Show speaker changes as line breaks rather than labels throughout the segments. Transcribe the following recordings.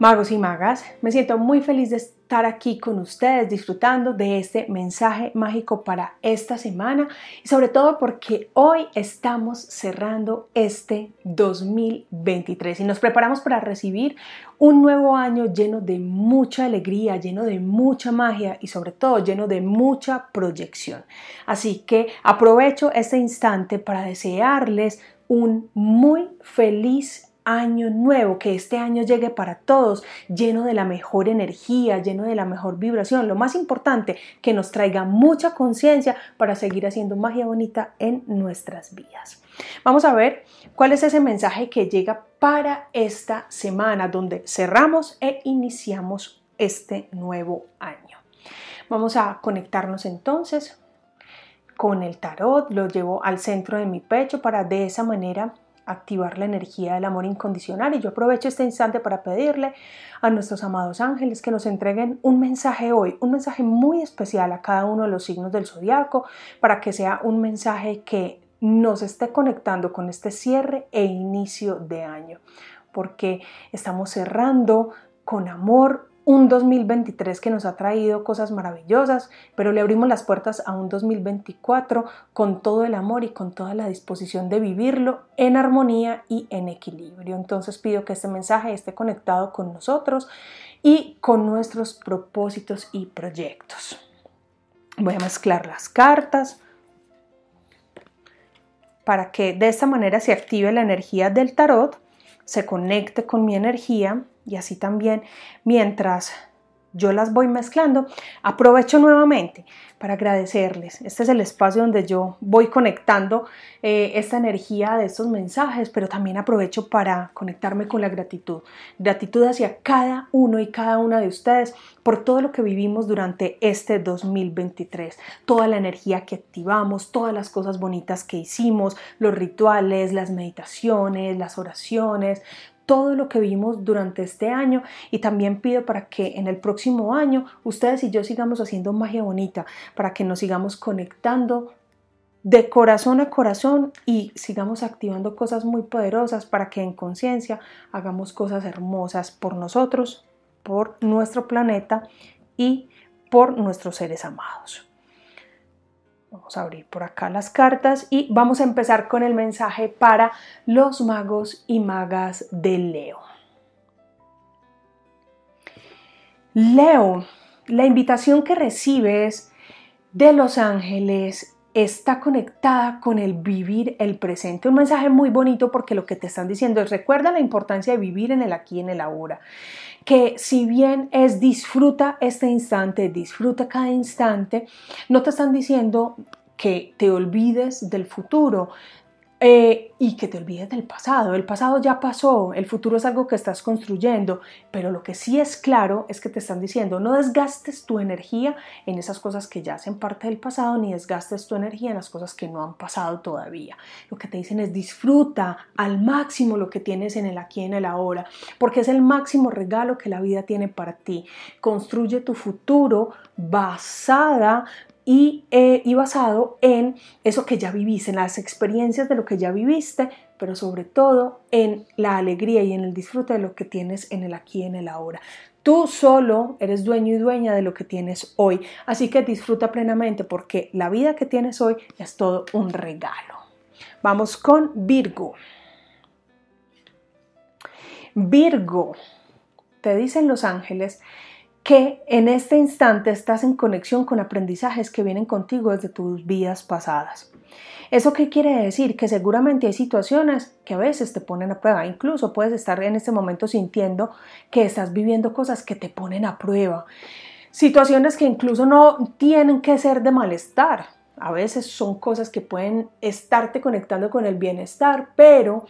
Magos y magas, me siento muy feliz de estar aquí con ustedes disfrutando de este mensaje mágico para esta semana y sobre todo porque hoy estamos cerrando este 2023 y nos preparamos para recibir un nuevo año lleno de mucha alegría, lleno de mucha magia y sobre todo lleno de mucha proyección. Así que aprovecho este instante para desearles un muy feliz año nuevo, que este año llegue para todos lleno de la mejor energía, lleno de la mejor vibración. Lo más importante, que nos traiga mucha conciencia para seguir haciendo magia bonita en nuestras vidas. Vamos a ver cuál es ese mensaje que llega para esta semana, donde cerramos e iniciamos este nuevo año. Vamos a conectarnos entonces con el tarot, lo llevo al centro de mi pecho para de esa manera activar la energía del amor incondicional. Y yo aprovecho este instante para pedirle a nuestros amados ángeles que nos entreguen un mensaje hoy, un mensaje muy especial a cada uno de los signos del zodiaco para que sea un mensaje que nos esté conectando con este cierre e inicio de año, porque estamos cerrando con amor un 2023 que nos ha traído cosas maravillosas, pero le abrimos las puertas a un 2024 con todo el amor y con toda la disposición de vivirlo en armonía y en equilibrio. Entonces pido que este mensaje esté conectado con nosotros y con nuestros propósitos y proyectos. Voy a mezclar las cartas para que de esta manera se active la energía del tarot, se conecte con mi energía y así también mientras yo las voy mezclando, aprovecho nuevamente para agradecerles. Este es el espacio donde yo voy conectando eh, esta energía de estos mensajes, pero también aprovecho para conectarme con la gratitud. Gratitud hacia cada uno y cada una de ustedes por todo lo que vivimos durante este 2023, toda la energía que activamos, todas las cosas bonitas que hicimos, los rituales, las meditaciones, las oraciones, todo lo que vimos durante este año y también pido para que en el próximo año ustedes y yo sigamos haciendo magia bonita, para que nos sigamos conectando de corazón a corazón y sigamos activando cosas muy poderosas para que en conciencia hagamos cosas hermosas por nosotros, por nuestro planeta y por nuestros seres amados. Vamos a abrir por acá las cartas y vamos a empezar con el mensaje para los magos y magas de Leo. Leo, la invitación que recibes de los ángeles está conectada con el vivir el presente. Un mensaje muy bonito porque lo que te están diciendo es recuerda la importancia de vivir en el aquí y en el ahora que si bien es disfruta este instante, disfruta cada instante, no te están diciendo que te olvides del futuro, eh, y que te olvides del pasado. El pasado ya pasó, el futuro es algo que estás construyendo, pero lo que sí es claro es que te están diciendo no desgastes tu energía en esas cosas que ya hacen parte del pasado, ni desgastes tu energía en las cosas que no han pasado todavía. Lo que te dicen es disfruta al máximo lo que tienes en el aquí y en el ahora, porque es el máximo regalo que la vida tiene para ti. Construye tu futuro basada eh, y, basado en eso que ya viviste, en las experiencias de lo que ya viviste, pero sobre todo en la alegría y en el disfrute de lo que tienes en el aquí y en el ahora. Tú solo eres dueño y dueña de lo que tienes hoy, así que disfruta plenamente porque la vida que tienes hoy es todo un regalo. Vamos con Virgo. Virgo, te dicen los ángeles que en este instante estás en conexión con aprendizajes que vienen contigo desde tus vidas pasadas. ¿Eso qué quiere decir? Que seguramente hay situaciones que a veces te ponen a prueba. Incluso puedes estar en este momento sintiendo que estás viviendo cosas que te ponen a prueba. Situaciones que incluso no tienen que ser de malestar. A veces son cosas que pueden estarte conectando con el bienestar, pero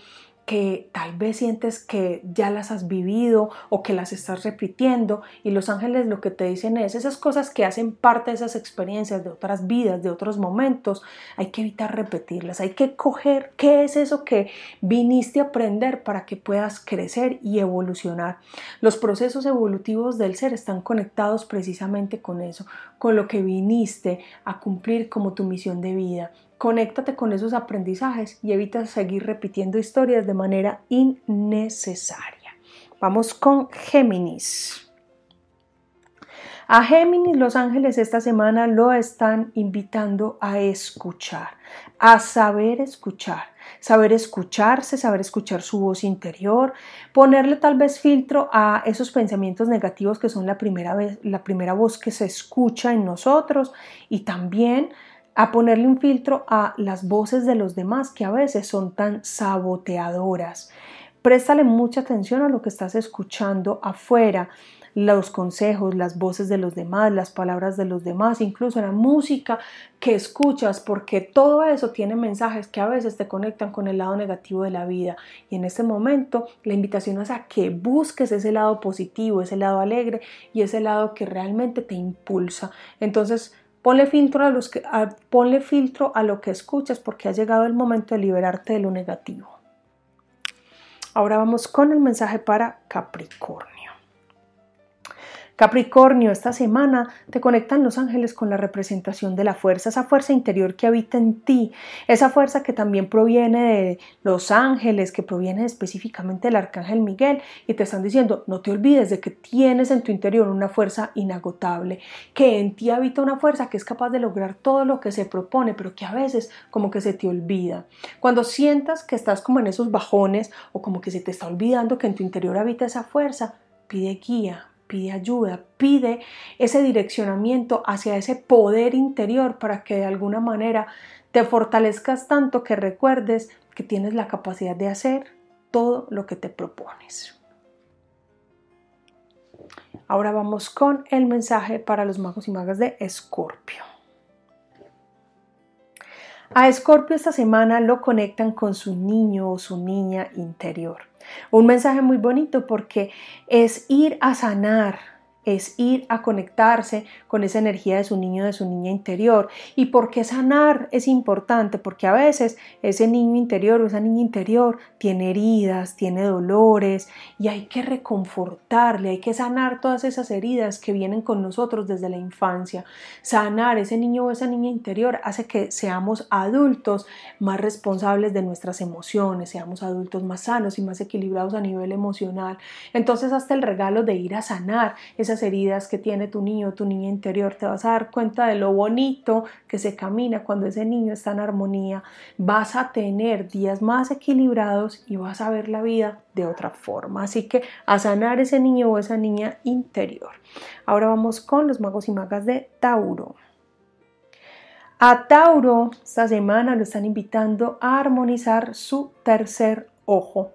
que tal vez sientes que ya las has vivido o que las estás repitiendo y los ángeles lo que te dicen es esas cosas que hacen parte de esas experiencias de otras vidas, de otros momentos, hay que evitar repetirlas, hay que coger qué es eso que viniste a aprender para que puedas crecer y evolucionar. Los procesos evolutivos del ser están conectados precisamente con eso, con lo que viniste a cumplir como tu misión de vida. Conéctate con esos aprendizajes y evita seguir repitiendo historias de manera innecesaria. Vamos con Géminis. A Géminis los ángeles esta semana lo están invitando a escuchar, a saber escuchar, saber escucharse, saber escuchar su voz interior, ponerle tal vez filtro a esos pensamientos negativos que son la primera, la primera voz que se escucha en nosotros y también a ponerle un filtro a las voces de los demás que a veces son tan saboteadoras. Préstale mucha atención a lo que estás escuchando afuera, los consejos, las voces de los demás, las palabras de los demás, incluso la música que escuchas, porque todo eso tiene mensajes que a veces te conectan con el lado negativo de la vida. Y en este momento la invitación es a que busques ese lado positivo, ese lado alegre y ese lado que realmente te impulsa. Entonces, Ponle filtro, a los que, ponle filtro a lo que escuchas porque ha llegado el momento de liberarte de lo negativo. Ahora vamos con el mensaje para Capricornio. Capricornio, esta semana te conectan los ángeles con la representación de la fuerza, esa fuerza interior que habita en ti, esa fuerza que también proviene de los ángeles, que proviene específicamente del arcángel Miguel, y te están diciendo, no te olvides de que tienes en tu interior una fuerza inagotable, que en ti habita una fuerza que es capaz de lograr todo lo que se propone, pero que a veces como que se te olvida. Cuando sientas que estás como en esos bajones o como que se te está olvidando que en tu interior habita esa fuerza, pide guía, pide ayuda, pide ese direccionamiento hacia ese poder interior para que de alguna manera te fortalezcas tanto que recuerdes que tienes la capacidad de hacer todo lo que te propones. Ahora vamos con el mensaje para los magos y magas de Escorpio. A Escorpio esta semana lo conectan con su niño o su niña interior. Un mensaje muy bonito porque es ir a sanar es ir a conectarse con esa energía de su niño, de su niña interior. ¿Y por qué sanar es importante? Porque a veces ese niño interior o esa niña interior tiene heridas, tiene dolores y hay que reconfortarle, hay que sanar todas esas heridas que vienen con nosotros desde la infancia. Sanar ese niño o esa niña interior hace que seamos adultos más responsables de nuestras emociones, seamos adultos más sanos y más equilibrados a nivel emocional. Entonces hasta el regalo de ir a sanar esa heridas que tiene tu niño tu niña interior, te vas a dar cuenta de lo bonito que se camina cuando ese niño está en armonía, vas a tener días más equilibrados y vas a ver la vida de otra forma. Así que a sanar ese niño o esa niña interior. Ahora vamos con los magos y magas de Tauro. A Tauro esta semana lo están invitando a armonizar su tercer ojo.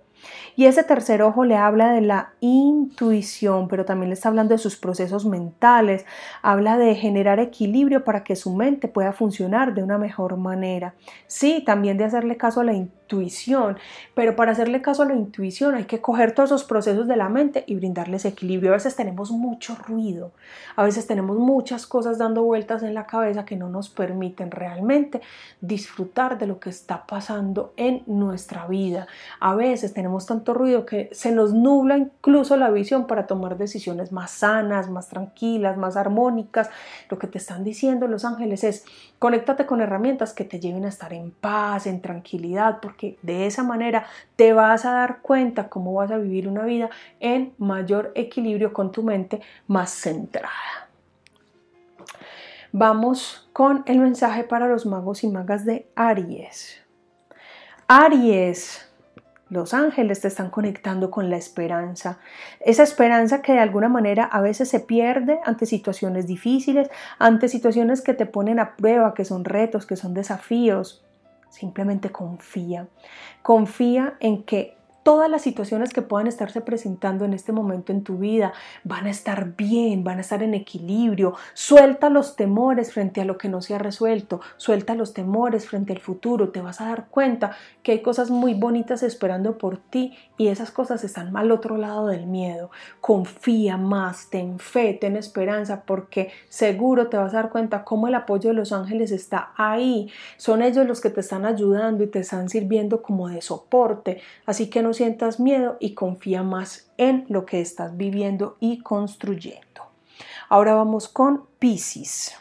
Y ese tercer ojo le habla de la intuición, pero también le está hablando de sus procesos mentales, habla de generar equilibrio para que su mente pueda funcionar de una mejor manera. Sí, también de hacerle caso a la intuición intuición, pero para hacerle caso a la intuición hay que coger todos esos procesos de la mente y brindarles equilibrio. A veces tenemos mucho ruido, a veces tenemos muchas cosas dando vueltas en la cabeza que no nos permiten realmente disfrutar de lo que está pasando en nuestra vida. A veces tenemos tanto ruido que se nos nubla incluso la visión para tomar decisiones más sanas, más tranquilas, más armónicas. Lo que te están diciendo los ángeles es, conéctate con herramientas que te lleven a estar en paz, en tranquilidad, porque que de esa manera te vas a dar cuenta cómo vas a vivir una vida en mayor equilibrio con tu mente más centrada. Vamos con el mensaje para los magos y magas de Aries. Aries, los ángeles te están conectando con la esperanza. Esa esperanza que de alguna manera a veces se pierde ante situaciones difíciles, ante situaciones que te ponen a prueba, que son retos, que son desafíos. Simplemente confía. Confía en que todas las situaciones que puedan estarse presentando en este momento en tu vida van a estar bien, van a estar en equilibrio. Suelta los temores frente a lo que no se ha resuelto, suelta los temores frente al futuro. Te vas a dar cuenta que hay cosas muy bonitas esperando por ti y esas cosas están al otro lado del miedo. Confía más, ten fe, ten esperanza porque seguro te vas a dar cuenta cómo el apoyo de los ángeles está ahí. Son ellos los que te están ayudando y te están sirviendo como de soporte. Así que no sientas miedo y confía más en lo que estás viviendo y construyendo. Ahora vamos con Pisces.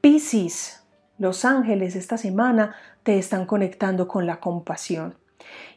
Pisces, los ángeles esta semana te están conectando con la compasión.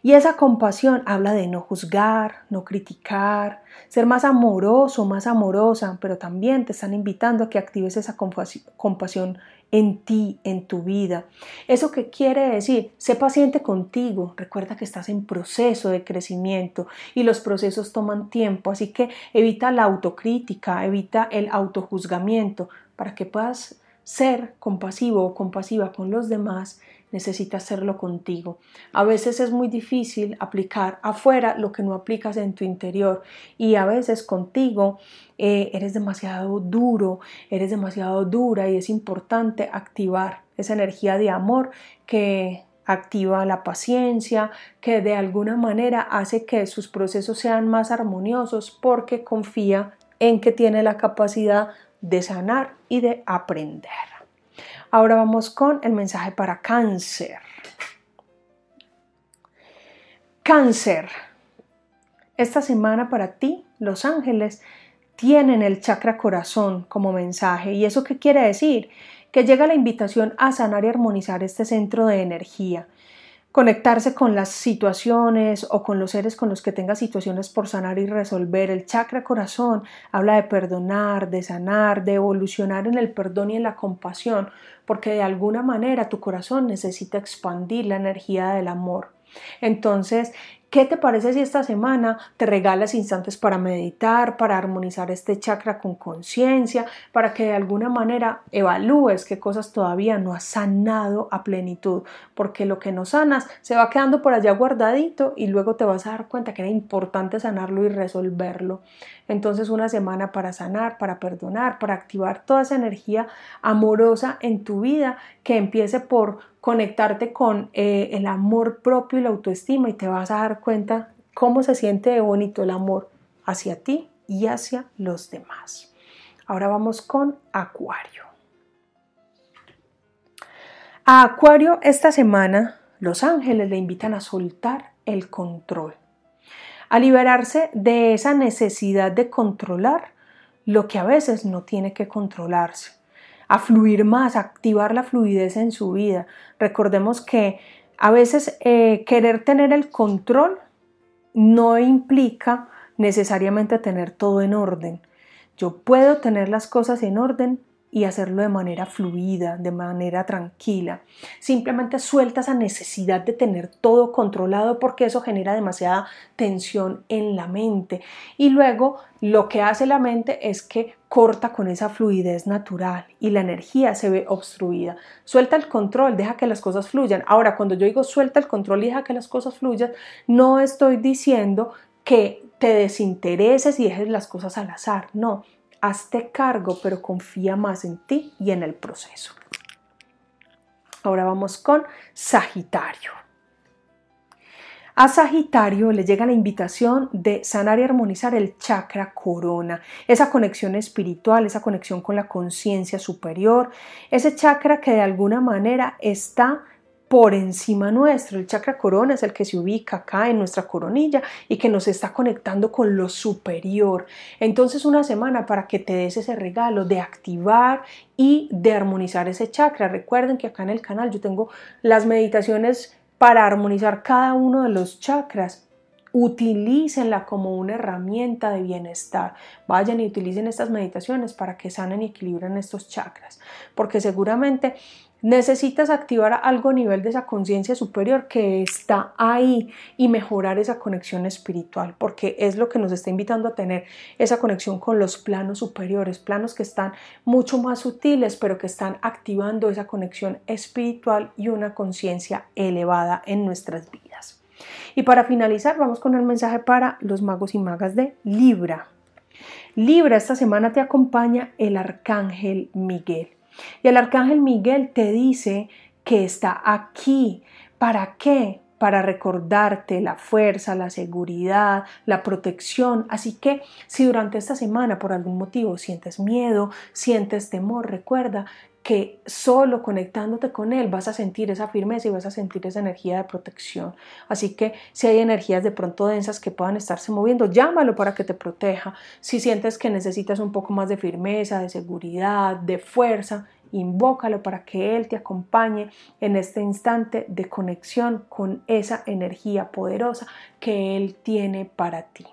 Y esa compasión habla de no juzgar, no criticar, ser más amoroso, más amorosa, pero también te están invitando a que actives esa compasión en ti, en tu vida. ¿Eso qué quiere decir? Sé paciente contigo. Recuerda que estás en proceso de crecimiento y los procesos toman tiempo, así que evita la autocrítica, evita el autojuzgamiento para que puedas ser compasivo o compasiva con los demás necesitas hacerlo contigo. A veces es muy difícil aplicar afuera lo que no aplicas en tu interior y a veces contigo eh, eres demasiado duro, eres demasiado dura y es importante activar esa energía de amor que activa la paciencia, que de alguna manera hace que sus procesos sean más armoniosos porque confía en que tiene la capacidad de sanar y de aprender. Ahora vamos con el mensaje para cáncer. Cáncer. Esta semana para ti, los ángeles tienen el chakra corazón como mensaje. ¿Y eso qué quiere decir? Que llega la invitación a sanar y armonizar este centro de energía conectarse con las situaciones o con los seres con los que tenga situaciones por sanar y resolver. El chakra corazón habla de perdonar, de sanar, de evolucionar en el perdón y en la compasión, porque de alguna manera tu corazón necesita expandir la energía del amor. Entonces, ¿Qué te parece si esta semana te regalas instantes para meditar, para armonizar este chakra con conciencia, para que de alguna manera evalúes qué cosas todavía no has sanado a plenitud? Porque lo que no sanas se va quedando por allá guardadito y luego te vas a dar cuenta que era importante sanarlo y resolverlo. Entonces una semana para sanar, para perdonar, para activar toda esa energía amorosa en tu vida que empiece por conectarte con eh, el amor propio y la autoestima y te vas a dar cuenta cómo se siente bonito el amor hacia ti y hacia los demás. Ahora vamos con Acuario. A Acuario esta semana los ángeles le invitan a soltar el control, a liberarse de esa necesidad de controlar lo que a veces no tiene que controlarse a fluir más, a activar la fluidez en su vida. Recordemos que a veces eh, querer tener el control no implica necesariamente tener todo en orden. Yo puedo tener las cosas en orden y hacerlo de manera fluida, de manera tranquila. Simplemente suelta esa necesidad de tener todo controlado porque eso genera demasiada tensión en la mente. Y luego lo que hace la mente es que corta con esa fluidez natural y la energía se ve obstruida. Suelta el control, deja que las cosas fluyan. Ahora, cuando yo digo suelta el control y deja que las cosas fluyan, no estoy diciendo que te desintereses y dejes las cosas al azar, no, hazte cargo, pero confía más en ti y en el proceso. Ahora vamos con Sagitario. A Sagitario le llega la invitación de sanar y armonizar el chakra corona, esa conexión espiritual, esa conexión con la conciencia superior, ese chakra que de alguna manera está por encima nuestro. El chakra corona es el que se ubica acá en nuestra coronilla y que nos está conectando con lo superior. Entonces una semana para que te des ese regalo de activar y de armonizar ese chakra. Recuerden que acá en el canal yo tengo las meditaciones para armonizar cada uno de los chakras utilícenla como una herramienta de bienestar. Vayan y utilicen estas meditaciones para que sanen y equilibren estos chakras, porque seguramente Necesitas activar algo a nivel de esa conciencia superior que está ahí y mejorar esa conexión espiritual, porque es lo que nos está invitando a tener esa conexión con los planos superiores, planos que están mucho más sutiles, pero que están activando esa conexión espiritual y una conciencia elevada en nuestras vidas. Y para finalizar, vamos con el mensaje para los magos y magas de Libra. Libra, esta semana te acompaña el arcángel Miguel. Y el arcángel Miguel te dice que está aquí. ¿Para qué? Para recordarte la fuerza, la seguridad, la protección. Así que si durante esta semana por algún motivo sientes miedo, sientes temor, recuerda que solo conectándote con él vas a sentir esa firmeza y vas a sentir esa energía de protección. Así que si hay energías de pronto densas que puedan estarse moviendo, llámalo para que te proteja. Si sientes que necesitas un poco más de firmeza, de seguridad, de fuerza, invócalo para que Él te acompañe en este instante de conexión con esa energía poderosa que Él tiene para ti.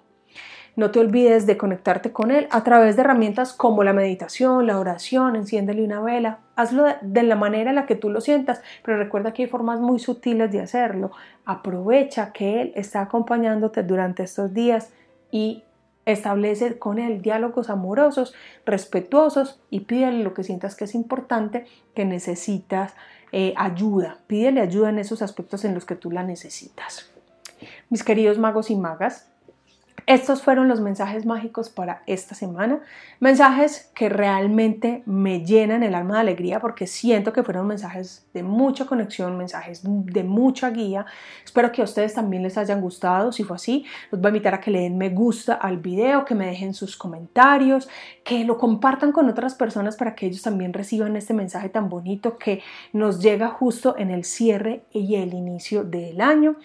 No te olvides de conectarte con Él a través de herramientas como la meditación, la oración, enciéndele una vela. Hazlo de la manera en la que tú lo sientas, pero recuerda que hay formas muy sutiles de hacerlo. Aprovecha que Él está acompañándote durante estos días y establece con Él diálogos amorosos, respetuosos y pídele lo que sientas que es importante, que necesitas eh, ayuda. Pídele ayuda en esos aspectos en los que tú la necesitas. Mis queridos magos y magas, estos fueron los mensajes mágicos para esta semana, mensajes que realmente me llenan el alma de alegría porque siento que fueron mensajes de mucha conexión, mensajes de mucha guía. Espero que a ustedes también les hayan gustado, si fue así, los voy a invitar a que le den me gusta al video, que me dejen sus comentarios, que lo compartan con otras personas para que ellos también reciban este mensaje tan bonito que nos llega justo en el cierre y el inicio del año.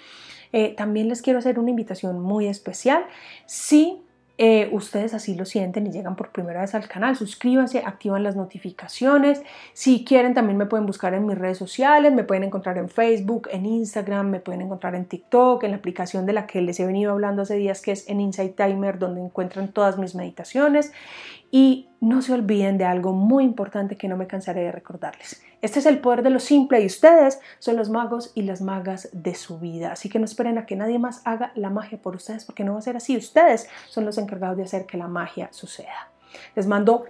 Eh, también les quiero hacer una invitación muy especial. Si eh, ustedes así lo sienten y llegan por primera vez al canal, suscríbanse, activan las notificaciones. Si quieren, también me pueden buscar en mis redes sociales, me pueden encontrar en Facebook, en Instagram, me pueden encontrar en TikTok, en la aplicación de la que les he venido hablando hace días, que es en Insight Timer, donde encuentran todas mis meditaciones. Y no se olviden de algo muy importante que no me cansaré de recordarles. Este es el poder de lo simple y ustedes son los magos y las magas de su vida. Así que no esperen a que nadie más haga la magia por ustedes porque no va a ser así. Ustedes son los encargados de hacer que la magia suceda. Les mando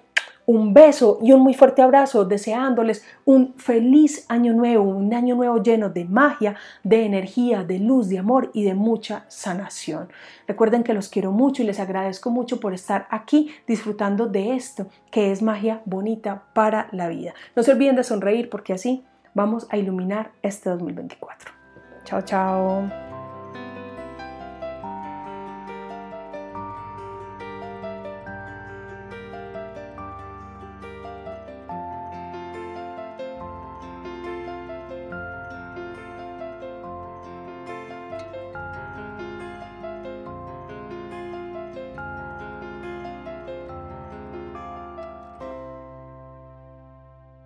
un beso y un muy fuerte abrazo, deseándoles un feliz año nuevo, un año nuevo lleno de magia, de energía, de luz, de amor y de mucha sanación. Recuerden que los quiero mucho y les agradezco mucho por estar aquí disfrutando de esto, que es magia bonita para la vida. No se olviden de sonreír porque así vamos a iluminar este 2024. Chao, chao.